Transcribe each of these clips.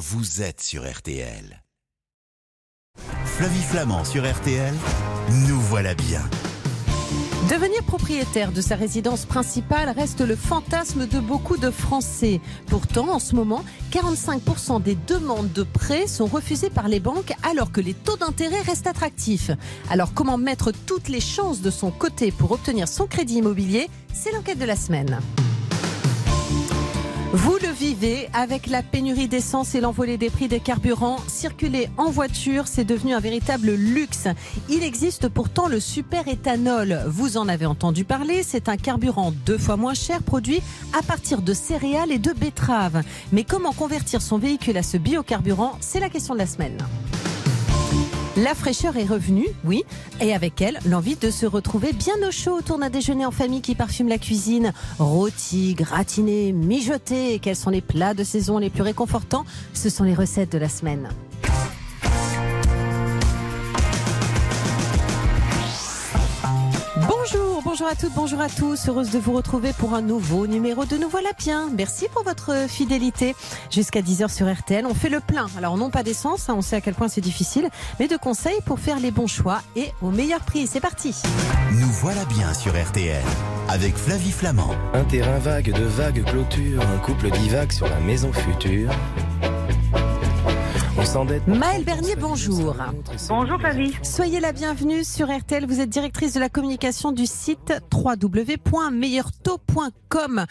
vous êtes sur RTL. Flavie Flamand sur RTL, nous voilà bien. Devenir propriétaire de sa résidence principale reste le fantasme de beaucoup de Français. Pourtant, en ce moment, 45% des demandes de prêts sont refusées par les banques alors que les taux d'intérêt restent attractifs. Alors comment mettre toutes les chances de son côté pour obtenir son crédit immobilier? C'est l'enquête de la semaine. Vous le vivez avec la pénurie d'essence et l'envolée des prix des carburants. Circuler en voiture, c'est devenu un véritable luxe. Il existe pourtant le super éthanol. Vous en avez entendu parler. C'est un carburant deux fois moins cher produit à partir de céréales et de betteraves. Mais comment convertir son véhicule à ce biocarburant? C'est la question de la semaine. La fraîcheur est revenue, oui, et avec elle, l'envie de se retrouver bien au chaud autour d'un déjeuner en famille qui parfume la cuisine. Rôti, gratiné, mijoté, quels sont les plats de saison les plus réconfortants? Ce sont les recettes de la semaine. Bonjour, à toutes, bonjour à tous. Heureuse de vous retrouver pour un nouveau numéro de Nous voilà bien. Merci pour votre fidélité. Jusqu'à 10h sur RTL, on fait le plein. Alors non pas d'essence, hein, on sait à quel point c'est difficile, mais de conseils pour faire les bons choix et au meilleur prix. C'est parti. Nous voilà bien sur RTL avec Flavie Flamand. Un terrain vague de vagues clôtures, un couple divague sur la maison future. Maëlle Bernier, bonjour. Bonjour Flavie. Soyez la bienvenue sur RTL. Vous êtes directrice de la communication du site www.meilleurtaux.com.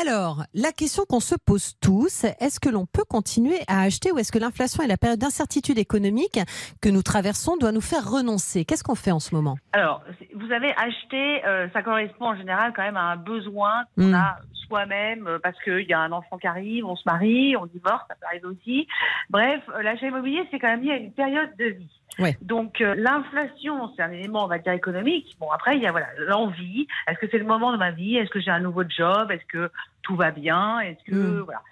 Alors, la question qu'on se pose tous, est-ce que l'on peut continuer à acheter ou est-ce que l'inflation et la période d'incertitude économique que nous traversons doit nous faire renoncer? Qu'est-ce qu'on fait en ce moment? Alors, vous avez acheté, euh, ça correspond en général quand même à un besoin qu'on Mm. a soi-même euh, parce qu'il y a un enfant qui arrive, on se marie, on divorce, ça peut arriver aussi. Bref, euh, l'achat immobilier, c'est quand même lié à une période de vie. Ouais. Donc euh, l'inflation, c'est un élément, on va dire, économique. Bon, après, il y a voilà l'envie. Est-ce que c'est le moment de ma vie? Est-ce que j'ai un nouveau job? Est-ce que tout va bien? Est-ce que Mm. voilà.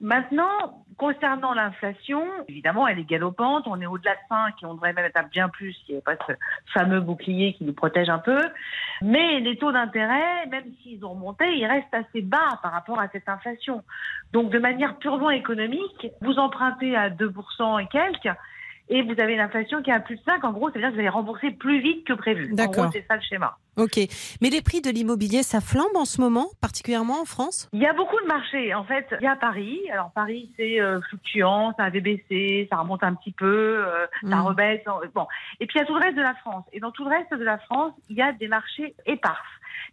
Maintenant, concernant l'inflation, évidemment, elle est galopante. On est au-delà de 5 et on devrait même être à bien plus s'il n'y avait pas ce fameux bouclier qui nous protège un peu. Mais les taux d'intérêt, même s'ils ont remonté, ils restent assez bas par rapport à cette inflation. Donc, de manière purement économique, vous empruntez à 2% et quelques. Et vous avez une inflation qui est à plus de 5, en gros, ça veut dire que vous allez rembourser plus vite que prévu. D'accord. c'est ça le schéma. Ok. Mais les prix de l'immobilier, ça flambe en ce moment, particulièrement en France? Il y a beaucoup de marchés. En fait, il y a Paris. Alors Paris, c'est euh, fluctuant, ça avait baissé, ça remonte un petit peu, euh, ça Mm. rebaisse. Bon. Et puis il y a tout le reste de la France. Et dans tout le reste de la France, il y a des marchés épars.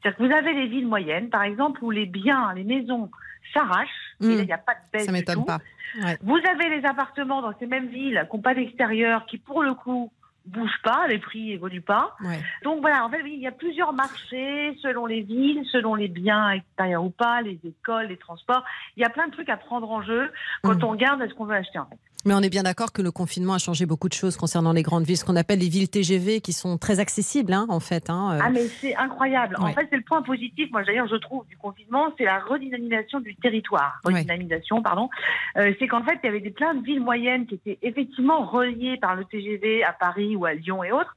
C'est-à-dire que vous avez les villes moyennes, par exemple, où les biens, les maisons s'arrachent. Mm. Et là, il n'y a pas de baisse. Ça m'étonne pas. Ouais. Vous avez les appartements dans ces mêmes villes qui n'ont pas d'extérieur, qui pour le coup bougent pas, les prix évoluent pas. Ouais. Donc voilà, en fait, il y a plusieurs marchés selon les villes, selon les biens extérieurs ou pas, les écoles, les transports. Il y a plein de trucs à prendre en jeu quand Mm. on regarde ce qu'on veut acheter en fait. Mais on est bien d'accord que le confinement a changé beaucoup de choses concernant les grandes villes, ce qu'on appelle les villes TGV, qui sont très accessibles, hein, en fait. hein, euh. Ah mais c'est incroyable. Ouais. En fait, c'est le point positif, moi d'ailleurs je trouve, du confinement, c'est la redynamisation du territoire. Ouais. Redynamisation, pardon. Euh, c'est qu'en fait, il y avait des, plein de villes moyennes qui étaient effectivement reliées par le TGV à Paris ou à Lyon et autres,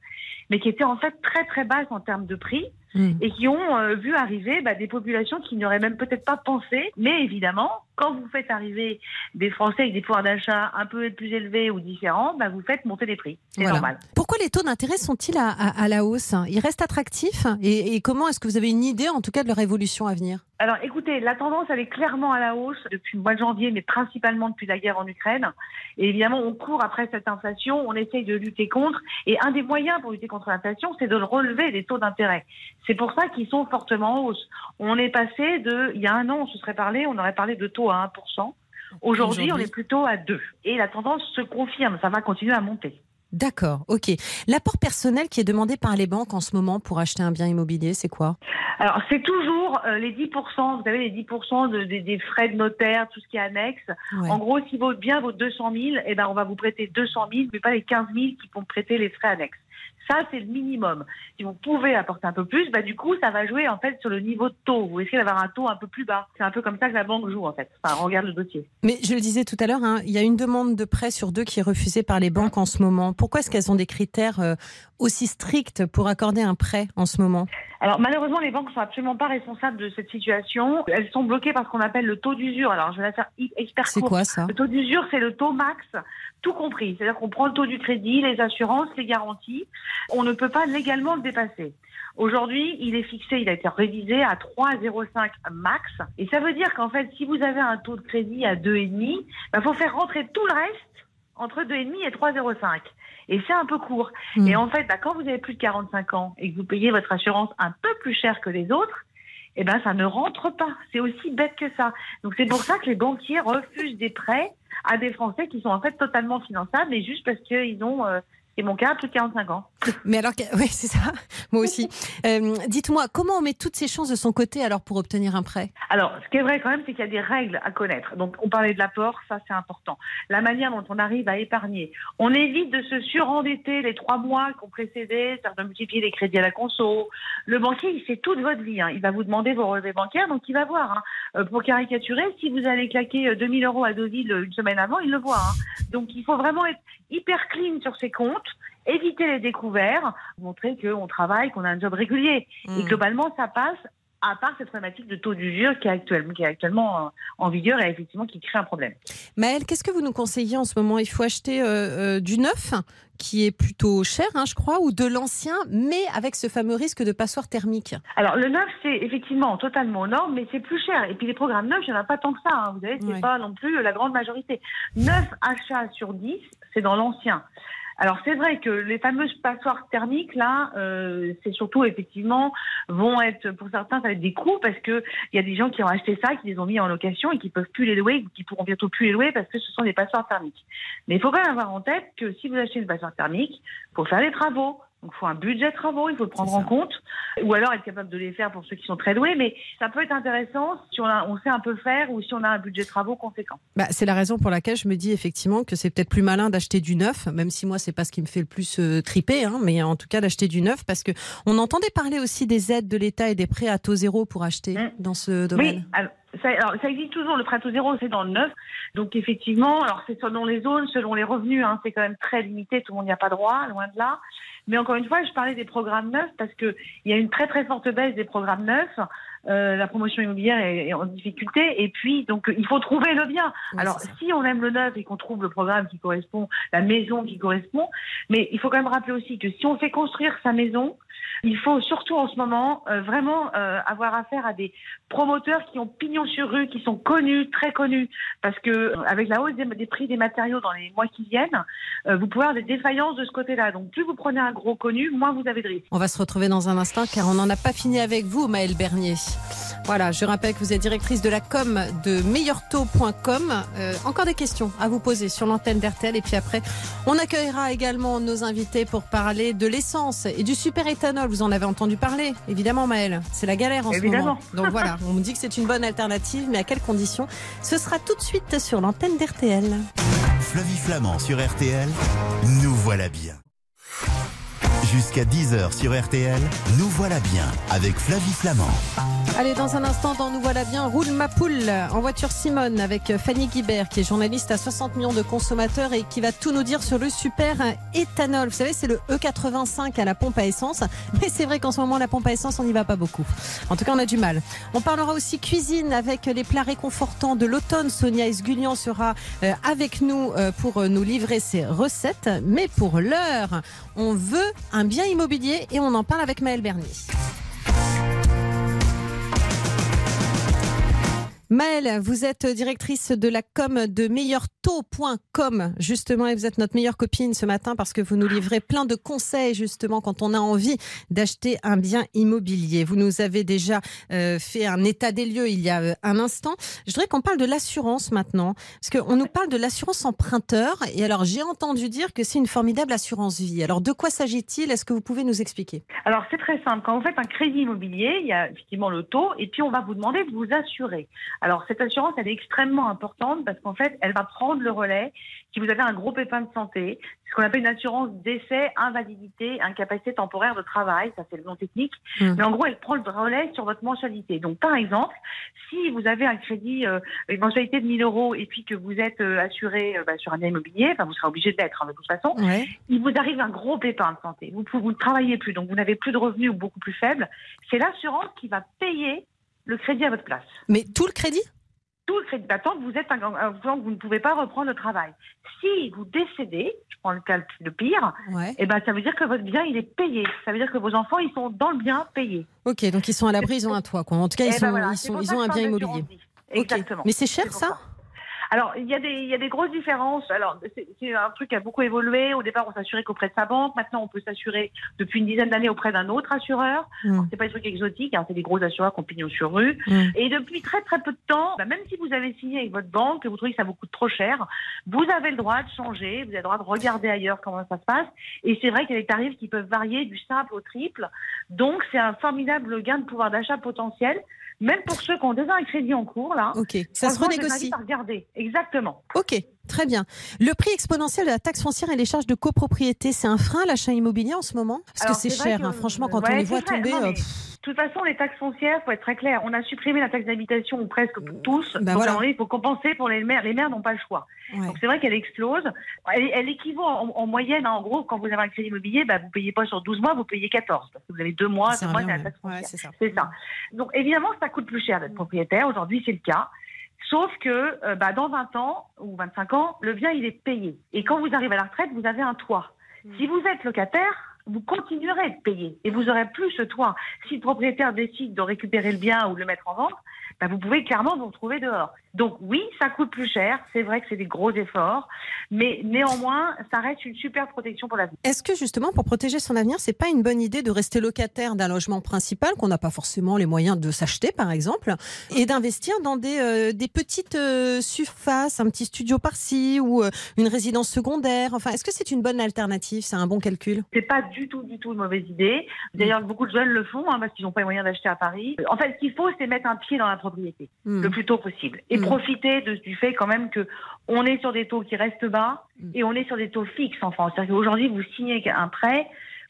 mais qui étaient en fait très très basses en termes de prix. Mm. et qui ont euh, vu arriver bah, des populations qui n'y auraient même peut-être pas pensé. Mais évidemment, quand vous faites arriver des Français avec des pouvoirs d'achat un peu plus élevés ou différents, bah, vous faites monter les prix. C'est Voilà. normal. Pourquoi les taux d'intérêt sont-ils à, à- à la hausse? Ils restent attractifs? Et, et comment est-ce que vous avez une idée, en tout cas, de leur évolution à venir? Alors écoutez, la tendance elle est clairement à la hausse depuis le mois de janvier, mais principalement depuis la guerre en Ukraine. Et évidemment, on court après cette inflation, on essaye de lutter contre. Et un des moyens pour lutter contre l'inflation, c'est de le relever les taux d'intérêt. C'est pour ça qu'ils sont fortement en hausse. On est passé de, il y a un an, on se serait parlé, on aurait parlé de taux à 1%. Aujourd'hui, on est plutôt à 2. Et la tendance se confirme, ça va continuer à monter. D'accord, ok. L'apport personnel qui est demandé par les banques en ce moment pour acheter un bien immobilier, c'est quoi? Alors, c'est toujours euh, les 10%, vous savez, les 10% de- des- des frais de notaire, tout ce qui est annexe. Ouais. En gros, si votre bien vaut 200 000, eh ben, on va vous prêter 200 000, mais pas les 15 000 qui vont prêter les frais annexes. Ça, c'est le minimum. Si vous pouvez apporter un peu plus, bah, du coup, ça va jouer en fait sur le niveau de taux. Vous essayez d'avoir un taux un peu plus bas. C'est un peu comme ça que la banque joue en fait. Enfin, on regarde le dossier. Mais je le disais tout à l'heure, hein, il y a une demande de prêt sur deux qui est refusée par les banques en ce moment. Pourquoi est-ce qu'elles ont des critères euh, aussi stricts pour accorder un prêt en ce moment? Alors malheureusement, les banques sont absolument pas responsables de cette situation. Elles sont bloquées par ce qu'on appelle le taux d'usure. Alors je vais la faire hyper C'est quoi ça? Le taux d'usure, c'est le taux max, tout compris. C'est-à-dire qu'on prend le taux du crédit, les assurances, les garanties. On ne peut pas légalement le dépasser. Aujourd'hui, il est fixé, il a été révisé à 3,05 max. Et ça veut dire qu'en fait, si vous avez un taux de crédit à 2,5, il bah, faut faire rentrer tout le reste entre 2,5 et 3,05. Et c'est un peu court. Mm. Et en fait, bah, quand vous avez plus de 45 ans et que vous payez votre assurance un peu plus cher que les autres, eh ben, ça ne rentre pas. C'est aussi bête que ça. Donc, c'est pour ça que les banquiers refusent des prêts à des Français qui sont en fait totalement finançables et juste parce qu'ils ont euh, c'est mon cas, plus de 45 ans. Mais alors, oui, c'est ça, moi aussi. Euh, dites-moi, comment on met toutes ces chances de son côté alors pour obtenir un prêt? Alors, ce qui est vrai quand même, c'est qu'il y a des règles à connaître. Donc, on parlait de l'apport, ça c'est important. La manière dont on arrive à épargner. On évite de se surendetter les trois mois qu'on précédait, c'est-à-dire de multiplier les crédits à la conso. Le banquier, il sait toute votre vie. Hein. Il va vous demander vos relevés bancaires, donc il va voir. Hein. Euh, pour caricaturer, si vous allez claquer 2000 euros à Deauville une semaine avant, il le voit. Hein. Donc, il faut vraiment être hyper clean sur ses comptes éviter les découverts, montrer qu'on travaille, qu'on a un job régulier. Et Mm. globalement, ça passe, à part cette problématique de taux d'usure qui est actuellement, qui est actuellement euh, en vigueur et effectivement qui crée un problème. Maëlle, qu'est-ce que vous nous conseillez en ce moment? Il faut acheter euh, euh, du neuf, qui est plutôt cher, hein, je crois, ou de l'ancien, mais avec ce fameux risque de passoire thermique. Alors le neuf, c'est effectivement totalement aux normes, mais c'est plus cher. Et puis les programmes neufs, il n'y en a pas tant que ça. hein. Vous savez, c'est Ouais. pas non plus la grande majorité. 9 achats sur 10, c'est dans l'ancien. Alors c'est vrai que les fameuses passoires thermiques là, euh, c'est surtout effectivement vont être pour certains ça va être des coûts parce que il y a des gens qui ont acheté ça, qui les ont mis en location et qui peuvent plus les louer, ou qui pourront bientôt plus les louer parce que ce sont des passoires thermiques. Mais il faut même avoir en tête que si vous achetez une passoire thermique, faut faire les travaux. Donc il faut un budget de travaux, il faut le prendre en compte, ou alors être capable de les faire pour ceux qui sont très doués. Mais ça peut être intéressant si on, a, on sait un peu faire ou si on a un budget de travaux conséquent. Bah, c'est la raison pour laquelle je me dis effectivement que c'est peut-être plus malin d'acheter du neuf, même si moi c'est pas ce qui me fait le plus euh, triper, hein, mais en tout cas d'acheter du neuf parce que on entendait parler aussi des aides de l'État et des prêts à taux zéro pour acheter Mm. dans ce domaine. Oui, alors ça, alors, ça existe toujours, le prêt à taux zéro, c'est dans le neuf. Donc effectivement, alors c'est selon les zones, selon les revenus, hein, c'est quand même très limité, tout le monde n'y a pas droit, loin de là. Mais encore une fois, je parlais des programmes neufs parce que il y a une très très forte baisse des programmes neufs. Euh, la promotion immobilière est, est en difficulté et puis donc il faut trouver le bien. Alors si on aime le neuf et qu'on trouve le programme qui correspond, la maison qui correspond, mais il faut quand même rappeler aussi que si on fait construire sa maison, il faut surtout en ce moment euh, vraiment euh, avoir affaire à des promoteurs qui ont pignon sur rue, qui sont connus, très connus, parce que euh, avec la hausse des, prix des matériaux dans les mois qui viennent, vous pouvez avoir des défaillances de ce côté-là. Donc plus vous prenez un gros connu, moins vous avez de risques. On va se retrouver dans un instant car on n'en a pas fini avec vous, Maëlle Bernier. Voilà, je rappelle que vous êtes directrice de la com de meilleurtaux.com. Encore des questions à vous poser sur l'antenne d'RTL et puis après, on accueillera également nos invités pour parler de l'essence et du super Vous en avez entendu parler, évidemment, Maëlle. C'est la galère en Évidemment. ce moment. Donc voilà, on me dit que c'est une bonne alternative, mais à quelles conditions? Ce sera tout de suite sur l'antenne d'RTL. Flavie Flamand sur RTL, nous voilà bien. Jusqu'à 10h sur RTL, nous voilà bien avec Flavie Flamand. Allez, dans un instant, dans Nous voilà bien, roule ma poule en voiture Simone avec Fanny Guibert, qui est journaliste à 60 millions de consommateurs et qui va tout nous dire sur le super éthanol. Vous savez, c'est le E85 à la pompe à essence, mais c'est vrai qu'en ce moment, la pompe à essence, on n'y va pas beaucoup. En tout cas, on a du mal. On parlera aussi cuisine avec les plats réconfortants de l'automne. Sonia Esgulian sera euh, avec nous euh, pour nous livrer ses recettes. Mais pour l'heure, on veut un bien immobilier et on en parle avec Maëlle Bernier. Maëlle, vous êtes directrice de la com de meilleurtaux.com justement et vous êtes notre meilleure copine ce matin parce que vous nous livrez plein de conseils justement quand on a envie d'acheter un bien immobilier. Vous nous avez déjà euh, fait un état des lieux il y a euh, un instant. Je voudrais qu'on parle de l'assurance maintenant parce qu'on nous parle de l'assurance emprunteur et alors j'ai entendu dire que c'est une formidable assurance vie. Alors de quoi s'agit-il? Est-ce que vous pouvez nous expliquer? Alors c'est très simple. Quand vous faites un crédit immobilier, il y a effectivement le taux et puis on va vous demander de vous assurer. Alors cette assurance, elle est extrêmement importante parce qu'en fait, elle va prendre le relais si vous avez un gros pépin de santé, ce qu'on appelle une assurance décès, invalidité, incapacité temporaire de travail, ça c'est le nom technique. Mm. Mais en gros, elle prend le relais sur votre mensualité. Donc par exemple, si vous avez un crédit, euh, une mensualité de 1000 euros et puis que vous êtes euh, assuré euh, bah, sur un bien immobilier, enfin vous serez obligé de l'être hein, de toute façon, Ouais. il vous arrive un gros pépin de santé. Vous, vous ne travaillez plus, donc vous n'avez plus de revenus ou beaucoup plus faibles. C'est l'assurance qui va payer le crédit à votre place. Mais tout le crédit? Tout le crédit d'attente, vous êtes un, un- tant que vous ne pouvez pas reprendre le travail. Si vous décédez, je prends le cas le pire, Ouais. eh ben ça veut dire que votre bien il est payé. Ça veut dire que vos enfants ils sont dans le bien payés. Ok, donc ils sont à l'abri, ils ont un toit. Quoi. En tout cas, ils, Eh ben sont, voilà, ils, sont, ont que un bien immobilier. Exactement. Mais c'est cher ça Alors, il y, a des, il y a des grosses différences. Alors, c'est un truc qui a beaucoup évolué. Au départ, on s'assurait qu'auprès de sa banque. Maintenant, on peut s'assurer depuis une dizaine d'années auprès d'un autre assureur. Mm. C'est pas des trucs exotiques, hein, c'est des gros assureurs qui ont pignon sur rue. Mm. Et depuis très très peu de temps, bah, même si vous avez signé avec votre banque, que vous trouvez que ça vous coûte trop cher, vous avez le droit de changer, vous avez le droit de regarder ailleurs comment ça se passe. Et c'est vrai qu'il y a des tarifs qui peuvent varier du simple au triple. Donc, c'est un formidable gain de pouvoir d'achat potentiel, même pour ceux qui ont déjà un crédit en cours, là. Ok, ça se renégocie. invite à regarder. Exactement. Ok, très bien. Le prix exponentiel de la taxe foncière et les charges de copropriété, c'est un frein à l'achat immobilier en ce moment? Parce Alors, que c'est cher, que- hein. franchement, quand on les voit vrai. tomber. Non, euh, mais- De toute façon, les taxes foncières, faut être très clair, on a supprimé la taxe d'habitation ou presque pour tous. Bah Donc, voilà. il faut compenser pour les maires. Les maires n'ont pas le choix. ouais. Donc c'est vrai qu'elle explose. Elle, elle équivaut en, en moyenne, hein, en gros, quand vous avez un crédit immobilier, bah, vous payez pas sur 12 mois, vous payez 14. Parce que vous avez deux mois, C'est deux un mois, bien, c'est la taxe Ouais, foncière. c'est ça. C'est ça. Donc évidemment, ça coûte plus cher d'être propriétaire. Aujourd'hui, c'est le cas. Sauf que euh, bah, dans 20 ans ou 25 ans, le bien, il est payé. Et quand vous arrivez à la retraite, vous avez un toit. Si vous êtes locataire, vous continuerez de payer et vous aurez plus ce toit. Si le propriétaire décide de récupérer le bien ou de le mettre en vente, bah, vous pouvez clairement vous retrouver dehors. Donc oui, ça coûte plus cher. C'est vrai que c'est des gros efforts, mais néanmoins, ça reste une super protection pour l'avenir. Est-ce que justement, pour protéger son avenir, c'est pas une bonne idée de rester locataire d'un logement principal qu'on n'a pas forcément les moyens de s'acheter, par exemple, et d'investir dans des, euh, des petites euh, surfaces, un petit studio par-ci ou euh, une résidence secondaire? Enfin, est-ce que c'est une bonne alternative? C'est un bon calcul? C'est pas du tout, du tout une mauvaise idée. D'ailleurs, beaucoup de jeunes le font hein, parce qu'ils n'ont pas les moyens d'acheter à Paris. En fait, ce qu'il faut, c'est mettre un pied dans la propriété Hmm. le plus tôt possible et Mm. Profiter de- du fait quand même que on est sur des taux qui restent bas Mm. et on est sur des taux fixes en France. C'est-à-dire qu'aujourd'hui, vous signez un prêt.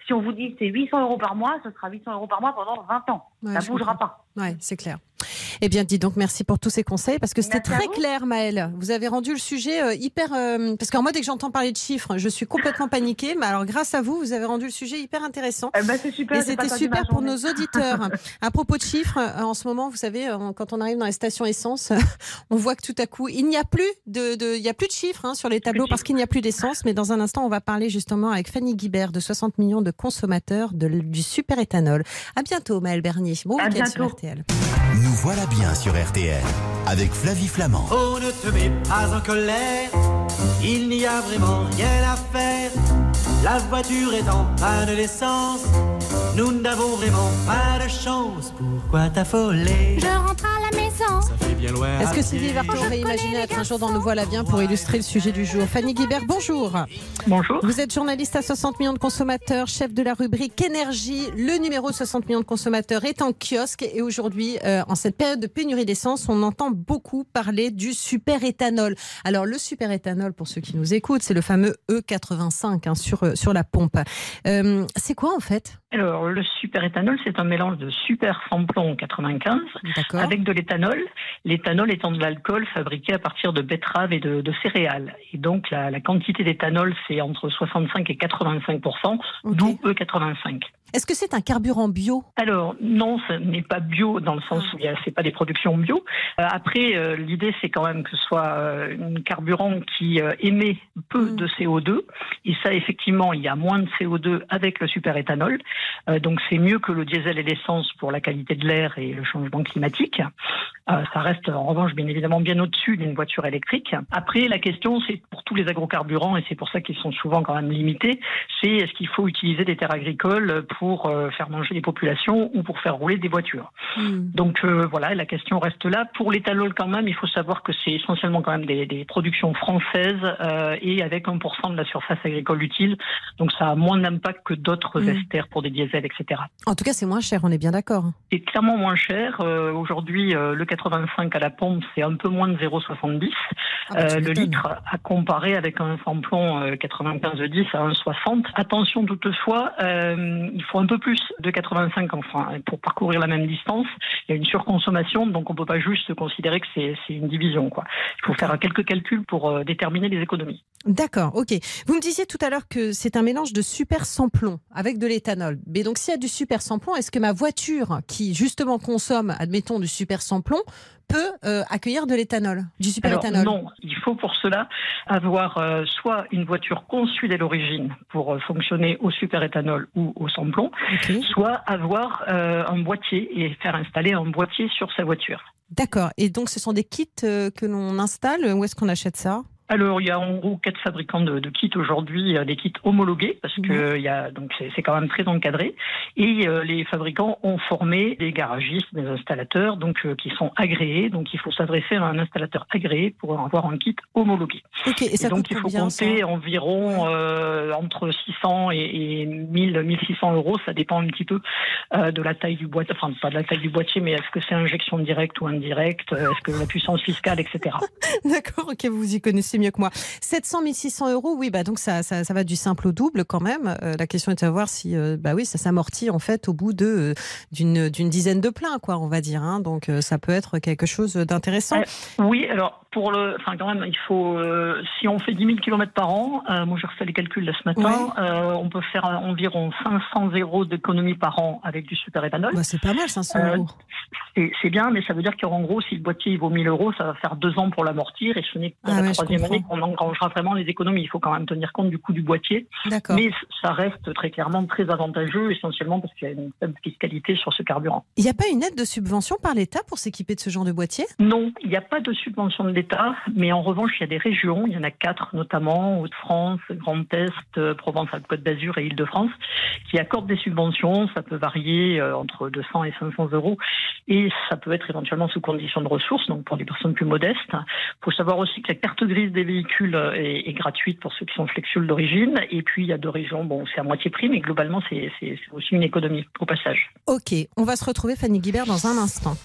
Si on vous dit que c'est 800 euros par mois, ce sera 800 euros par mois pendant 20 ans. Ouais, ça je bougera comprends. pas. Ouais, c'est clair. Eh bien, dis donc, merci pour tous ces conseils parce que c'était très clair, Maëlle. Vous avez rendu le sujet euh, hyper. euh, parce qu'en moi, dès que j'entends parler de chiffres, je suis complètement paniquée. Mais alors, grâce à vous, vous avez rendu le sujet hyper intéressant. Eh ben, c'est super. Et c'était super pour nos auditeurs. à propos de chiffres, euh, en ce moment, vous savez, quand on arrive dans les stations essence, on voit que tout à coup, il n'y a plus de, de- il y a plus de chiffres hein, sur les tableaux parce qu'il n'y a plus d'essence. Mais dans un instant, on va parler justement avec Fanny Guibert de 60 millions de consommateurs de, du super éthanol. À bientôt, Maëlle Bernier. Bon À week-end sur. RTL. Nous voilà bien sur RTL avec Flavie Flamand. Oh, ne te mets pas en colère, il n'y a vraiment rien à faire. La voiture est en panne d'essence, nous n'avons vraiment pas de chance. Pourquoi t'affoler? Je rentre à la maison. Ça fait bien loin. Est-ce que Sylvie. Vartan aurait imaginé être un jour dans Nous voilà bien pour illustrer le sujet du jour? Fanny Guibert, bonjour. Bonjour. Vous êtes journaliste à 60 millions de consommateurs, chef de la rubrique énergie. Le numéro 60 millions de consommateurs est en kiosque et aujourd'hui, euh, en cette période de pénurie d'essence, on entend beaucoup parler du super éthanol. Alors le super éthanol, pour ceux qui nous écoutent, c'est le fameux E85 hein, sur, euh, sur la pompe. Euh, c'est quoi en fait? Alors, le super éthanol, c'est un mélange de super samplon 95 D'accord. avec de l'éthanol. L'éthanol étant de l'alcool fabriqué à partir de betteraves et de, de céréales. Et donc, la, la quantité d'éthanol, c'est entre 65 et 85 Ok. d'où E85. Est-ce que c'est un carburant bio? Alors non, ce n'est pas bio dans le sens où a- c'est pas des productions bio. Euh, après, euh, l'idée c'est quand même que ce soit euh, un carburant qui émet peu Mm. de CO2. Et ça, effectivement, il y a moins de CO2 avec le superéthanol. Euh, donc c'est mieux que le diesel et l'essence pour la qualité de l'air et le changement climatique. Euh, ça reste en revanche bien évidemment bien au-dessus d'une voiture électrique. Après, la question c'est pour tous les agrocarburants et c'est pour ça qu'ils sont souvent quand même limités. C'est est-ce qu'il faut utiliser des terres agricoles pour euh, faire manger les populations ou pour faire rouler des voitures. Hmm. Donc euh, voilà, la question reste là. Pour l'éthanol quand même, il faut savoir que c'est essentiellement quand même des, des productions françaises euh, et avec 1% de la surface agricole utile. Donc ça a moins d'impact que d'autres Mm. esters pour des diesel, etc. En tout cas, c'est moins cher, on est bien d'accord. C'est clairement moins cher. Euh, aujourd'hui, euh, le 85 à la pompe, c'est un peu moins de 0,70. Ah bah, Euh, le litre à comparer avec un samplon euh, 95-10 à 1,60. Attention toutefois, il faut un peu plus de 85 enfin, pour parcourir la même distance. Il y a une surconsommation, donc on peut pas juste considérer que c'est une division. Quoi. Il faut faire quelques calculs pour déterminer les économies. D'accord, ok. Vous me disiez tout à l'heure que c'est un mélange de super samplon avec de l'éthanol. Mais donc, s'il y a du super samplon, est-ce que ma voiture, qui justement consomme, admettons, du super samplon, peut euh, accueillir de l'éthanol, du super Alors, éthanol? non, il faut pour cela avoir euh, soit une voiture conçue dès l'origine pour euh, fonctionner au superéthanol ou au samplon, Ok. soit avoir un boîtier et faire installer un boîtier sur sa voiture. D'accord. Et donc, ce sont des kits que l'on installe Où est-ce qu'on achète ça? Alors, il y a en gros quatre fabricants de, de kits aujourd'hui, des kits homologués, parce que euh, il y a donc c'est quand même très encadré. Et euh, les fabricants ont formé des garagistes, des installateurs, donc euh, qui sont agréés. Donc, il faut s'adresser à un installateur agréé pour avoir un kit homologué. Ok. Et ça Et donc, il faut ça compter environ euh, entre 600 et, et 1000, 1600 euros. Ça dépend un petit peu de la taille du boîtier, enfin pas de la taille du boîtier, mais est-ce que c'est injection directe ou indirecte, est-ce que la puissance fiscale, etc. D'accord, ok, vous y connaissez mieux que moi. 700 1600 euros, oui, bah donc ça, ça, ça va du simple au double quand même. Euh, la question est de savoir si, euh, bah oui, ça s'amortit en fait au bout de euh, d'une dizaine de pleins, quoi, on va dire. hein. Donc ça peut être quelque chose d'intéressant. Oui, alors pour le, enfin quand même, il faut, euh, si on fait 10 000 km par an, euh, moi j'ai refait les calculs là ce matin, euh, on peut faire environ 500 euros d'économie par an avec du superéthanol. Bah, c'est pas mal, 500 Euh, euros. C'est bien, mais ça veut dire qu'en gros, si le boîtier il vaut 1000 euros, ça va faire deux ans pour l'amortir et ce n'est Ah qu'à ouais, la troisième année qu'on engrangera vraiment les économies. Il faut quand même tenir compte du coût du boîtier, mais ça reste très clairement très avantageux, essentiellement parce qu'il y a une faible fiscalité sur ce carburant. Il n'y a pas une aide de subvention par l'État pour s'équiper de ce genre de boîtier? Non, il n'y a pas de subvention de l'État, mais en revanche, il y a des régions, il y en a quatre notamment, Hauts-de-France, Grand Est, euh, Provence-Alpes-Côte d'Azur et Île-de-France, qui accordent des subventions. Ça peut varier euh, entre 200 et 500 euros, et ça peut être éventuellement sous condition de ressources, donc pour des personnes plus modestes. Il faut savoir aussi que la carte grise des véhicules euh, est, gratuite pour ceux qui sont flexules d'origine, et puis il y a deux régions, bon, c'est à moitié prix, mais globalement, c'est aussi une économie au passage. Ok, on va se retrouver Fanny Guibert dans un instant.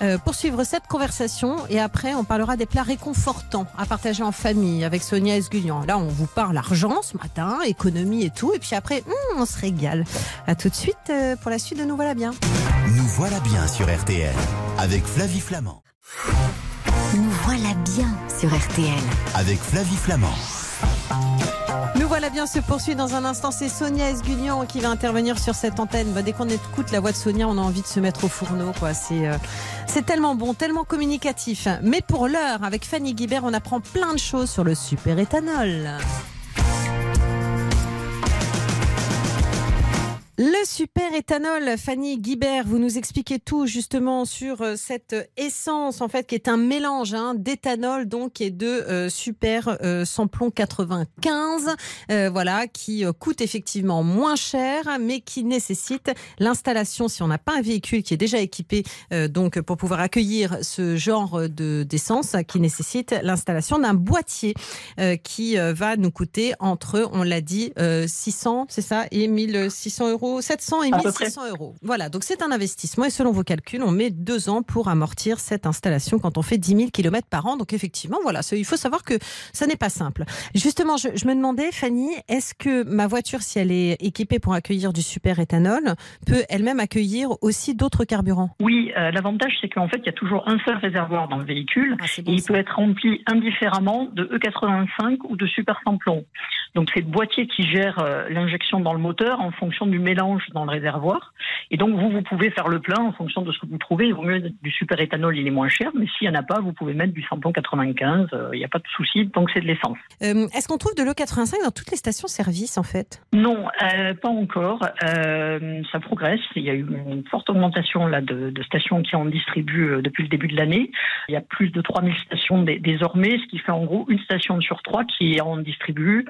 Euh, poursuivre cette conversation et après on parlera des plats réconfortants à partager en famille avec Sonia Esgulian. Là on vous parle argent ce matin, économie et tout, et puis après hum, on se régale. À tout de suite euh, pour la suite de Nous voilà bien. Nous voilà bien sur RTL avec Flavie Flamand. Nous voilà bien sur RTL. Avec Flavie Flamand. Nous voilà bien se poursuit dans un instant. C'est Sonia Esgulian qui va intervenir sur cette antenne. Bah, dès qu'on écoute la voix de Sonia, on a envie de se mettre au fourneau. Quoi. C'est, euh, c'est tellement bon, tellement communicatif. Mais pour l'heure, avec Fanny Guibert, on apprend plein de choses sur le super éthanol. Le super éthanol, Fanny Guibert, vous nous expliquez tout justement sur euh, cette essence en fait qui est un mélange hein, d'éthanol donc et de euh, super euh, samplon 95, euh, voilà qui coûte effectivement moins cher mais qui nécessite l'installation si on n'a pas un véhicule qui est déjà équipé donc pour pouvoir accueillir ce genre de d'essence qui nécessite l'installation d'un boîtier qui va nous coûter entre on l'a dit euh, 600 c'est ça et 1600 euros 700 et À peu près. 1600 euros. Voilà, donc c'est un investissement et selon vos calculs, on met deux ans pour amortir cette installation quand on fait 10 000 km par an. Donc effectivement, voilà, il faut savoir que ça n'est pas simple. Justement, je, je me demandais, Fanny, est-ce que ma voiture, si elle est équipée pour accueillir du super éthanol, peut elle-même accueillir aussi d'autres carburants? Oui, euh, l'avantage, c'est qu'en fait, il y a toujours un seul réservoir dans le véhicule. Ah, Et il ça. peut être rempli indifféremment de E85 ou de super samplon. Donc c'est le boîtier qui gère euh, l'injection dans le moteur en fonction du mélange dans le réservoir. Et donc vous, vous pouvez faire le plein en fonction de ce que vous trouvez. Il vaut mieux du super éthanol, il est moins cher, mais s'il n'y en a pas, vous pouvez mettre du samplon 95, euh, il n'y a pas de souci, donc c'est de l'essence. Euh, Est-ce qu'on trouve de l'E85 dans toutes les stations-service en fait? Non, euh, pas encore. Ça progresse. Il y a eu une forte augmentation là, de, de stations qui en distribuent depuis le début de l'année. Il y a plus de 3000 stations dé- désormais, ce qui fait en gros une station sur trois qui en distribue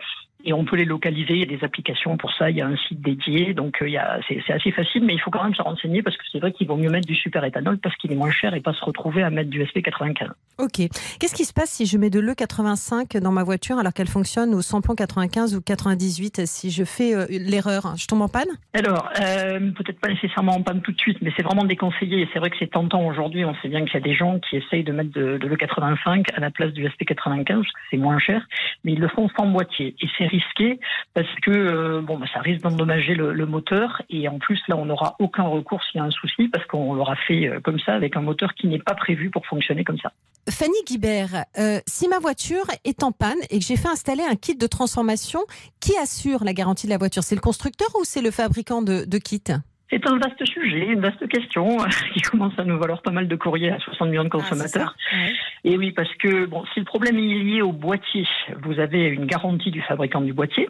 et on peut les localiser. Il y a des applications pour ça. Il y a un site dédié, donc euh, il y a, c'est, c'est assez facile, mais il faut quand même se renseigner parce que c'est vrai qu'il vaut mieux mettre du super-éthanol parce qu'il est moins cher et pas se retrouver à mettre du SP95. Ok. Qu'est-ce qui se passe si je mets de l'E85 dans ma voiture alors qu'elle fonctionne au samplon 95 ou 98 Si je fais euh, l'erreur, je tombe en panne? Alors, euh, peut-être pas nécessairement en panne tout de suite, mais c'est vraiment déconseillé. Et c'est vrai que c'est tentant aujourd'hui. On sait bien qu'il y a des gens qui essayent de mettre de, de l'E85 à la place du SP95 parce que c'est moins cher, mais ils le font sans boîtier. Et c'est risqué parce que euh, bon, bah, ça risque d'endommager le, moteur. Et en plus, là, on n'aura aucun recours s'il y a un souci parce qu'on l'aura fait euh, comme ça avec un moteur qui n'est pas prévu pour fonctionner comme ça. Fanny Guibert, euh, si ma voiture est en panne et que j'ai fait installer un kit de transformation, qui assure la garantie de la voiture? C'est le constructeur ou c'est le fabricant de, de kit C'est un vaste sujet, une vaste question qui commence à nous valoir pas mal de courriers à 60 millions de consommateurs. Ah, Ouais. Et oui, parce que bon, si le problème est lié au boîtier, vous avez une garantie du fabricant du boîtier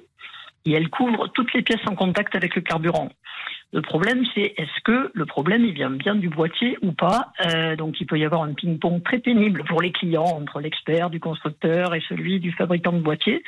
et elle couvre toutes les pièces en contact avec le carburant. Le problème, c'est est-ce que le problème il vient bien du boîtier ou pas? Euh, Donc, il peut y avoir un ping-pong très pénible pour les clients entre l'expert du constructeur et celui du fabricant de boîtier.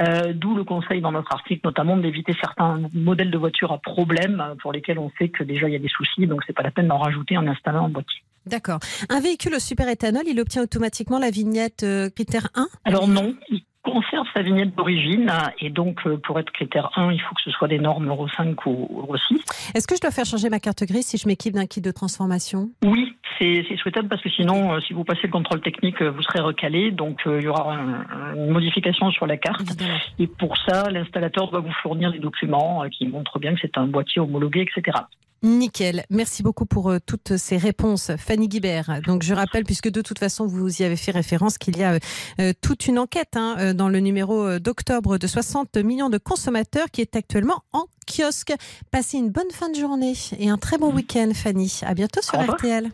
Euh, D'où le conseil dans notre article, notamment d'éviter certains modèles de voitures à problème euh, pour lesquels on sait que déjà il y a des soucis, donc c'est pas la peine d'en rajouter en installant un boîtier. D'accord. Un véhicule au super-éthanol, il obtient automatiquement la vignette critère 1 Alors non, il conserve sa vignette d'origine et donc euh, pour être critère 1, il faut que ce soit des normes Euro 5 ou Euro 6. Est-ce que je dois faire changer ma carte grise si je m'équipe d'un kit de transformation? Oui, c'est souhaitable parce que sinon, euh, si vous passez le contrôle technique, euh, vous serez recalé, donc il y aura un- un- une modification sur la carte. Évidemment. Et pour ça, l'installateur doit vous fournir des documents qui montrent bien que c'est un boîtier homologué, etc. Nickel. Merci beaucoup pour euh, toutes ces réponses, Fanny Guibert. Donc, je rappelle, puisque de toute façon, vous y avez fait référence, qu'il y a euh, toute une enquête hein, euh, dans le numéro d'octobre de 60 millions de consommateurs qui est actuellement en kiosque. Passez une bonne fin de journée et un très bon week-end, Fanny. À bientôt sur. RTL.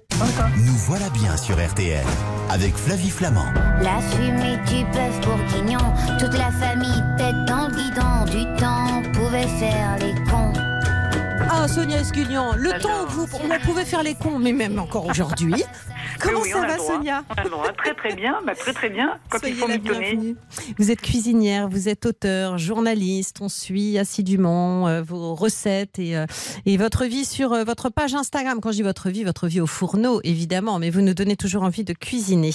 Nous voilà bien sur RTL avec Flavie Flamand. La fumée du bœuf bourguignon, toute la famille tête dans Sonia Esgulian, le temps où vous, on pouvait faire les cons, mais même encore aujourd'hui. Comment Oui, ça va, droit. Sonia On a le droit. Très très bien, bah, très très bien. Quand Soyez il faut bienvenue. Vous êtes cuisinière, vous êtes auteur, journaliste. On suit assidûment euh, vos recettes et, euh, et votre vie sur euh, votre page Instagram. Quand je dis votre vie, votre vie au fourneau, évidemment, mais vous nous donnez toujours envie de cuisiner.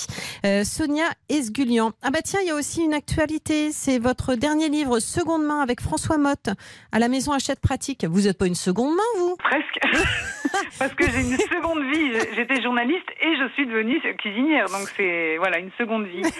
Sonia Esgulian. Ah bah tiens, il y a aussi une actualité. C'est votre dernier livre, Seconde main, avec François Motte, à la maison Achète Pratique. Vous n'êtes pas une seconde main, vous? Presque. Parce que j'ai une seconde vie. J'étais journaliste et je suis devenue cuisinière. Donc c'est voilà une seconde vie.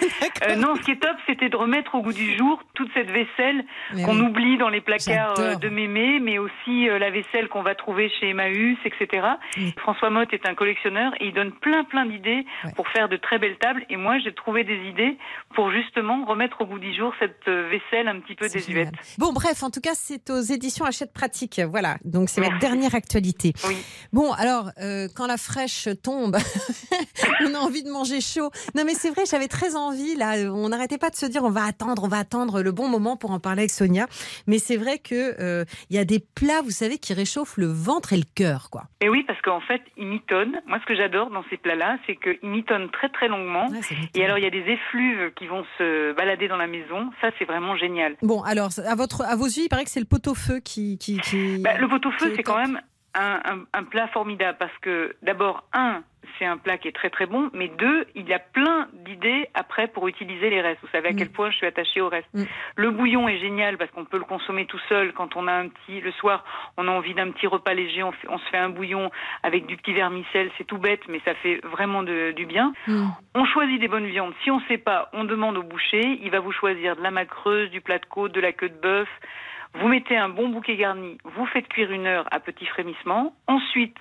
Euh, non, ce qui est top, c'était de remettre au goût du jour toute cette vaisselle qu'on oui. oublie dans les placards euh, de mémé, mais aussi euh, la vaisselle qu'on va trouver chez Emmaüs, etc. Oui. François Motte est un collectionneur et il donne plein plein d'idées Ouais. pour faire de très belles tables. Et moi, j'ai trouvé des idées pour justement remettre au goût du jour cette vaisselle un petit peu désuète. génial. Bon, bref, en tout cas, c'est aux éditions Achète Pratique. Voilà, donc c'est Merci. dernière actualité. Oui. Bon, alors, euh, quand la fraîche tombe, on a envie de manger chaud. Non, mais c'est vrai, j'avais très envie, là, on n'arrêtait pas de se dire, on va attendre, on va attendre le bon moment pour en parler avec Sonia. Mais c'est vrai que euh, il y a des plats, vous savez, qui réchauffent le ventre et le cœur, quoi. Et oui, parce qu'en fait, il mitonne. Moi, ce que j'adore dans ces plats-là, c'est qu'il mitonne très très longuement. Ouais, Et alors, il y a des effluves qui vont se balader dans la maison. Ça, c'est vraiment génial. Bon, alors, à, votre, à vos yeux, il paraît que c'est le pot-au-feu qui. qui, qui- Bah, le pot-au-feu, c'est quand même un, un- un plat formidable parce que, d'abord, un, c'est un plat qui est très très bon, mais deux, il y a plein d'idées après pour utiliser les restes. Vous savez à Mm. quel point je suis attachée aux restes. Mm. Le bouillon est génial parce qu'on peut le consommer tout seul quand on a un petit, le soir, on a envie d'un petit repas léger, on, fait- on se fait un bouillon avec du petit vermicelle, c'est tout bête, mais ça fait vraiment de- du bien. Hmm. On choisit des bonnes viandes. Si on ne sait pas, on demande au boucher. Il va vous choisir de la macreuse, du plat de côte, de la queue de bœuf. Vous mettez un bon bouquet garni. Vous faites cuire une heure à petit frémissement. Ensuite,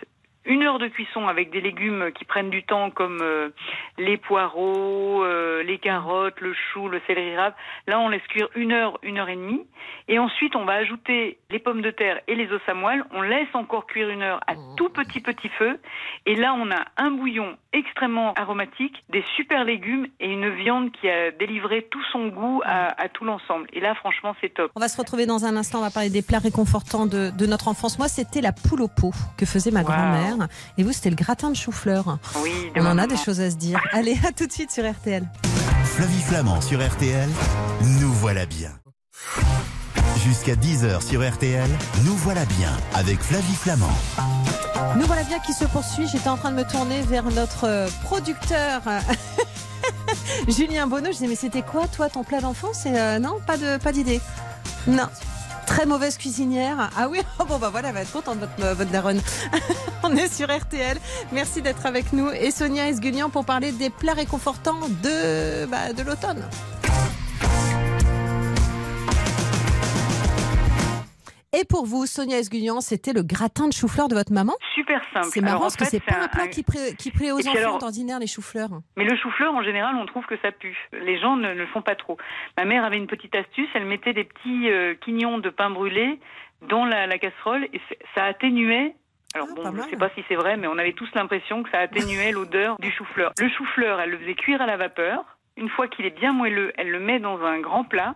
une heure de cuisson avec des légumes qui prennent du temps comme euh, les poireaux, euh, les carottes, le chou, le céleri rave. Là, on laisse cuire une heure, une heure et demie. Et ensuite, on va ajouter les pommes de terre et les os à moelle. On laisse encore cuire une heure à tout petit petit feu. Et là, on a un bouillon extrêmement aromatique, des super légumes et une viande qui a délivré tout son goût à, à tout l'ensemble. Et là, franchement, c'est top. On va se retrouver dans un instant. On va parler des plats réconfortants de, de notre enfance. Moi, c'était la poule au pot que faisait ma Wow. grand-mère. Et vous, c'était le gratin de chou-fleur. Oui, de On en a des choses à se dire. Allez, à tout de suite sur RTL. Flavie Flamand sur RTL. Nous voilà bien. Jusqu'à 10h sur RTL, nous voilà bien avec Flavie Flamand. Nous voilà bien qui se poursuit. J'étais en train de me tourner vers notre producteur. Julien Bonneau, je disais mais c'était quoi toi ton plat d'enfance? Et euh, non, pas de pas d'idée. Non. Très mauvaise cuisinière. Ah oui, bon bah voilà, elle va être contente votre, euh, votre daronne. On est sur RTL. Merci d'être avec nous. Et Sonia Esguignan pour parler des plats réconfortants de, bah, de l'automne. Et pour vous, Sonia Esguignan, c'était le gratin de chou-fleur de votre maman Super simple. C'est marrant Alors, parce que c'est pas un plat qui, plaît- qui plaît aux enfants alors- d'ordinaire, les choux-fleurs. Mais le chou-fleur, en général, on trouve que ça pue. Les gens ne le font pas trop. Ma mère avait une petite astuce, elle mettait des petits euh, quignons de pain brûlé dans la, la casserole et ça atténuait. Alors Ah, bon, je ne sais pas si c'est vrai, mais on avait tous l'impression que ça atténuait l'odeur du chou-fleur. Le chou-fleur, elle le faisait cuire à la vapeur. Une fois qu'il est bien moelleux, elle le met dans un grand plat.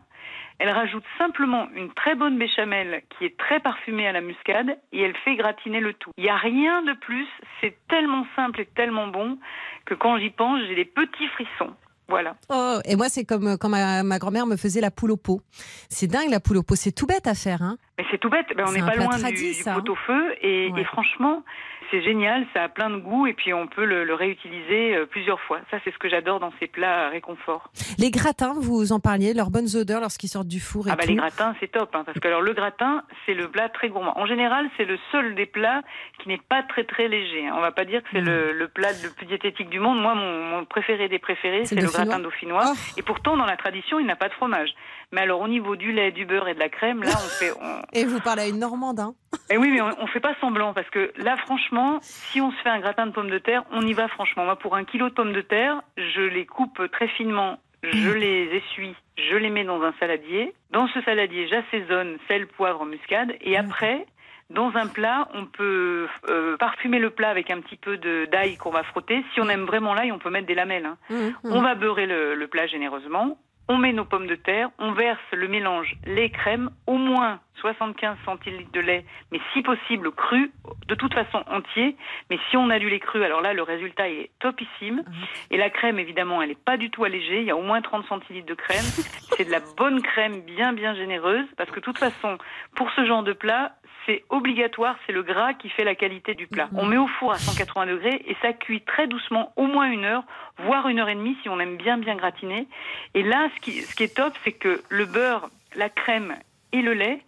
Elle rajoute simplement une très bonne béchamel qui est très parfumée à la muscade et elle fait gratiner le tout. Il n'y a rien de plus, c'est tellement simple et tellement bon que quand j'y pense, j'ai des petits frissons. Voilà. Oh, et moi, c'est comme euh, quand ma, ma grand-mère me faisait la poule au pot. C'est dingue, la poule au pot. C'est tout bête à faire. Hein Mais c'est tout bête, ben, on n'est pas loin du, hein. pot-au-feu et, Ouais. et franchement, c'est génial, ça a plein de goût et puis on peut le, le réutiliser euh, plusieurs fois. Ça, c'est ce que j'adore dans ces plats réconfort. les gratins, vous en parliez, leurs bonnes odeurs lorsqu'ils sortent du four et Ah bah tout. les gratins, c'est top, hein, parce que alors le gratin, c'est le plat très gourmand. En général, c'est le seul des plats qui n'est pas très très léger. hein. On va pas dire que c'est Mm. le, le plat le plus diététique du monde. Moi, mon, mon préféré des préférés, C'est le gratin dauphinois dauphinois. Oh. Et pourtant, dans la tradition, il n'a pas de fromage. Mais alors, au niveau du lait, du beurre et de la crème, là, on fait, on, Et vous parlez à une Normande. Hein Eh oui, mais on, on fait pas semblant parce que là, franchement, si on se fait un gratin de pommes de terre, on y va franchement. Moi, pour un kilo de pommes de terre, je les coupe très finement, je les essuie, je les mets dans un saladier. Dans ce saladier, j'assaisonne sel, poivre, muscade, et après. Dans un plat, on peut euh, parfumer le plat avec un petit peu d'ail qu'on va frotter. Si on aime vraiment l'ail, on peut mettre des lamelles. hein. Hum, hum. On va beurrer le, le plat généreusement. On met nos pommes de terre, on verse le mélange lait crème, au moins 75 centilitres de lait, mais si possible cru, de toute façon entier. Mais si on a du lait cru, alors là le résultat est topissime. Et la crème évidemment, elle n'est pas du tout allégée. Il y a au moins 30 centilitres de crème. C'est de la bonne crème bien bien généreuse, parce que de toute façon, pour ce genre de plat, c'est obligatoire, c'est le gras qui fait la qualité du plat. On met au four à 180 degrés et ça cuit très doucement, au moins une heure, voire une heure et demie si on aime bien bien gratiner. Et là, ce qui, ce qui est top, c'est que le beurre, la crème et le lait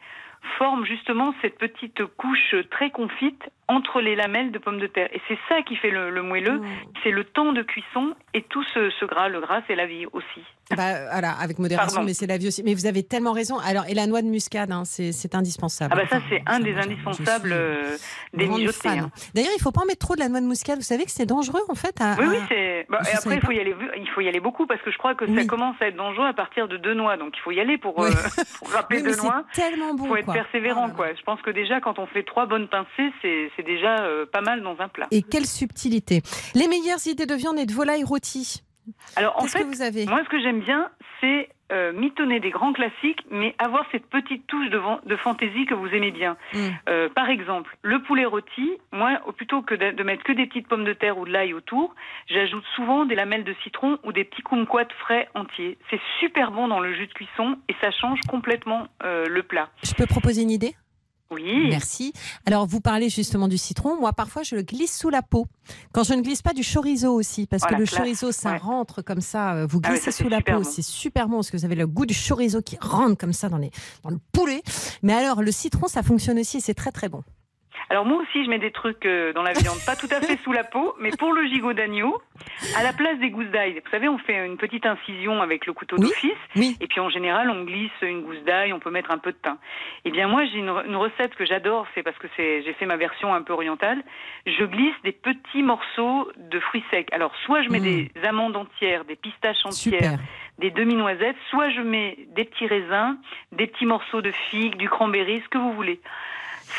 forment justement cette petite couche très confite entre les lamelles de pommes de terre. Et c'est ça qui fait le, le moelleux, c'est le temps de cuisson et tout ce, ce gras. Le gras, c'est la vie aussi. Bah, voilà, avec modération, Pardon. mais c'est la vie aussi. Mais vous avez tellement raison. Alors, et la noix de muscade, hein, c'est indispensable. Ah bah ça, c'est un des indispensables euh, des mijotés. hein. D'ailleurs, il faut pas en mettre trop de la noix de muscade. Vous savez que c'est dangereux, en fait. À, Oui, oui, à- c'est. bah, et après, il faut y aller. Il faut y aller beaucoup parce que je crois que Oui. ça commence à être dangereux à partir de deux noix. Donc il faut y aller pour, Oui. euh, pour râper Oui, deux noix. c'est tellement bon. Il faut être quoi. persévérant, là. quoi. Je pense que déjà, quand on fait trois bonnes pincées, c'est c'est déjà euh, pas mal dans un plat. Et quelle subtilité. Les meilleures idées de viande et de volaille rôtie. Alors en fait, que vous avez moi, ce que j'aime bien, c'est euh, mitonner des grands classiques, mais avoir cette petite touche de, fantaisie que vous aimez bien. Mm. Euh, par exemple, le poulet rôti, moi, plutôt que de, de mettre que des petites pommes de terre ou de l'ail autour, j'ajoute souvent des lamelles de citron ou des petits kumquats frais entiers. C'est super bon dans le jus de cuisson et ça change complètement euh, le plat. Je peux proposer une idée? Oui. Merci. Alors, vous parlez justement du citron. Moi, parfois, je le glisse sous la peau. Quand je ne glisse pas du chorizo aussi, parce Oh, que le classe, chorizo, ça ouais. rentre comme ça. euh, Vous Ah oui, glissez ça, sous la peau. bon. C'est super bon parce que vous avez le goût du chorizo qui rentre comme ça dans, les, dans le poulet. Mais alors, le citron, ça fonctionne aussi et c'est très, très bon. Alors moi aussi, je mets des trucs euh, dans la viande, pas tout à fait sous la peau, mais pour le gigot d'agneau, à la place des gousses d'ail. Vous savez, on fait une petite incision avec le couteau Oui. d'office, Oui. et puis en général, on glisse une gousse d'ail, on peut mettre un peu de thym. Eh bien moi, j'ai une, re- une recette que j'adore, c'est parce que c'est, j'ai fait ma version un peu orientale. Je glisse des petits morceaux de fruits secs. Alors soit je mets Mm. des amandes entières, des pistaches entières, Super. des demi-noisettes, soit je mets des petits raisins, des petits morceaux de figues, du cranberry, ce que vous voulez.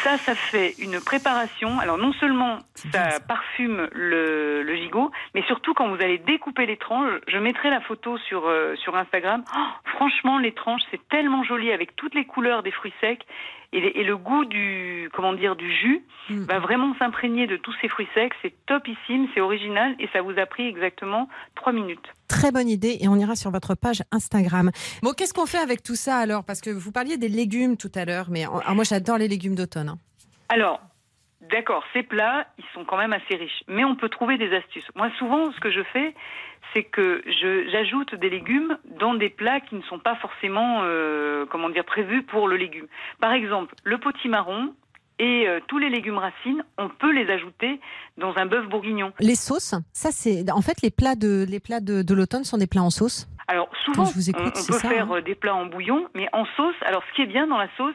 Ça, ça fait une préparation. Alors non seulement ça parfume le, le, gigot, mais surtout quand vous allez découper les tranches, je mettrai la photo sur, euh, sur Instagram. Oh, franchement, les tranches, c'est tellement joli avec toutes les couleurs des fruits secs et, et le goût du comment dire du jus mm. va vraiment s'imprégner de tous ces fruits secs. C'est topissime, c'est original et ça vous a pris exactement trois minutes. Très bonne idée et on ira sur votre page Instagram. Bon, qu'est-ce qu'on fait avec tout ça alors? Parce que vous parliez des légumes tout à l'heure, mais moi j'adore les légumes d'automne. Hein. Alors, d'accord, ces plats, ils sont quand même assez riches, mais on peut trouver des astuces. Moi, souvent, ce que je fais, c'est que j'ajoute des légumes dans des plats qui ne sont pas forcément, euh, comment dire, prévus pour le légume. Par exemple, le potimarron, et euh, tous les légumes racines, on peut les ajouter dans un bœuf bourguignon. Les sauces, ça c'est en fait les plats de les plats de, de l'automne sont des plats en sauce? Alors souvent, vous écoute, on, peut faire hein? euh, des plats en bouillon, mais en sauce. Alors ce qui est bien dans la sauce,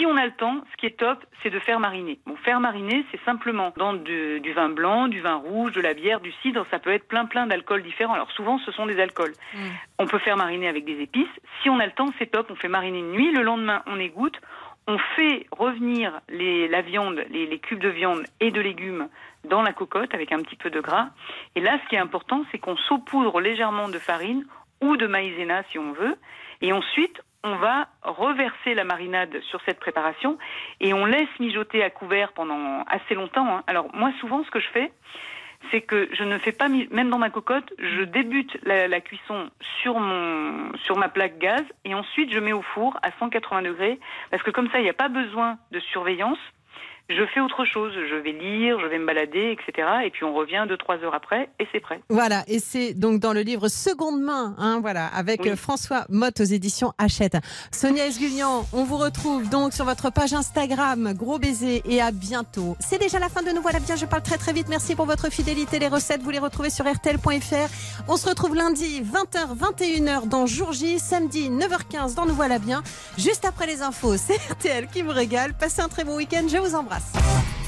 si on a le temps, ce qui est top, c'est de faire mariner. Bon, faire mariner, c'est simplement dans du, vin blanc, du vin rouge, de la bière, du cidre. Ça peut être plein plein d'alcools différents. Alors souvent, ce sont des alcools. Mm. On peut faire mariner avec des épices. Si on a le temps, c'est top. On fait mariner une nuit. Le lendemain, on égoutte. On fait revenir les, la viande, les, les cubes de viande et de légumes dans la cocotte avec un petit peu de gras. Et là, ce qui est important, c'est qu'on saupoudre légèrement de farine ou de maïzena si on veut. Et ensuite, on va reverser la marinade sur cette préparation et on laisse mijoter à couvert pendant assez longtemps. Hein. Alors moi, souvent, ce que je fais, c'est que je ne fais pas, même dans ma cocotte, je débute la, la, cuisson sur mon, sur ma plaque gaz et ensuite je mets au four à 180 degrés parce que comme ça, il n'y a pas besoin de surveillance je fais autre chose. Je vais lire, je vais me balader, etc. Et puis on revient deux, trois heures après et c'est prêt. Voilà, et c'est donc dans le livre Seconde main, hein, voilà, avec euh, François Motte aux éditions Hachette. Sonia Esgulian, on vous retrouve donc sur votre page Instagram. Gros baiser et à bientôt. C'est déjà la fin de Nous voilà bien, je parle très très vite. Merci pour votre fidélité. Les recettes, vous les retrouvez sur rtl.fr. On se retrouve lundi 20h, 21h dans Jour J, samedi 9h15 dans Nous voilà bien. Juste après les infos, c'est RTL qui vous régale. Passez un très bon week-end, je vous embrasse. us.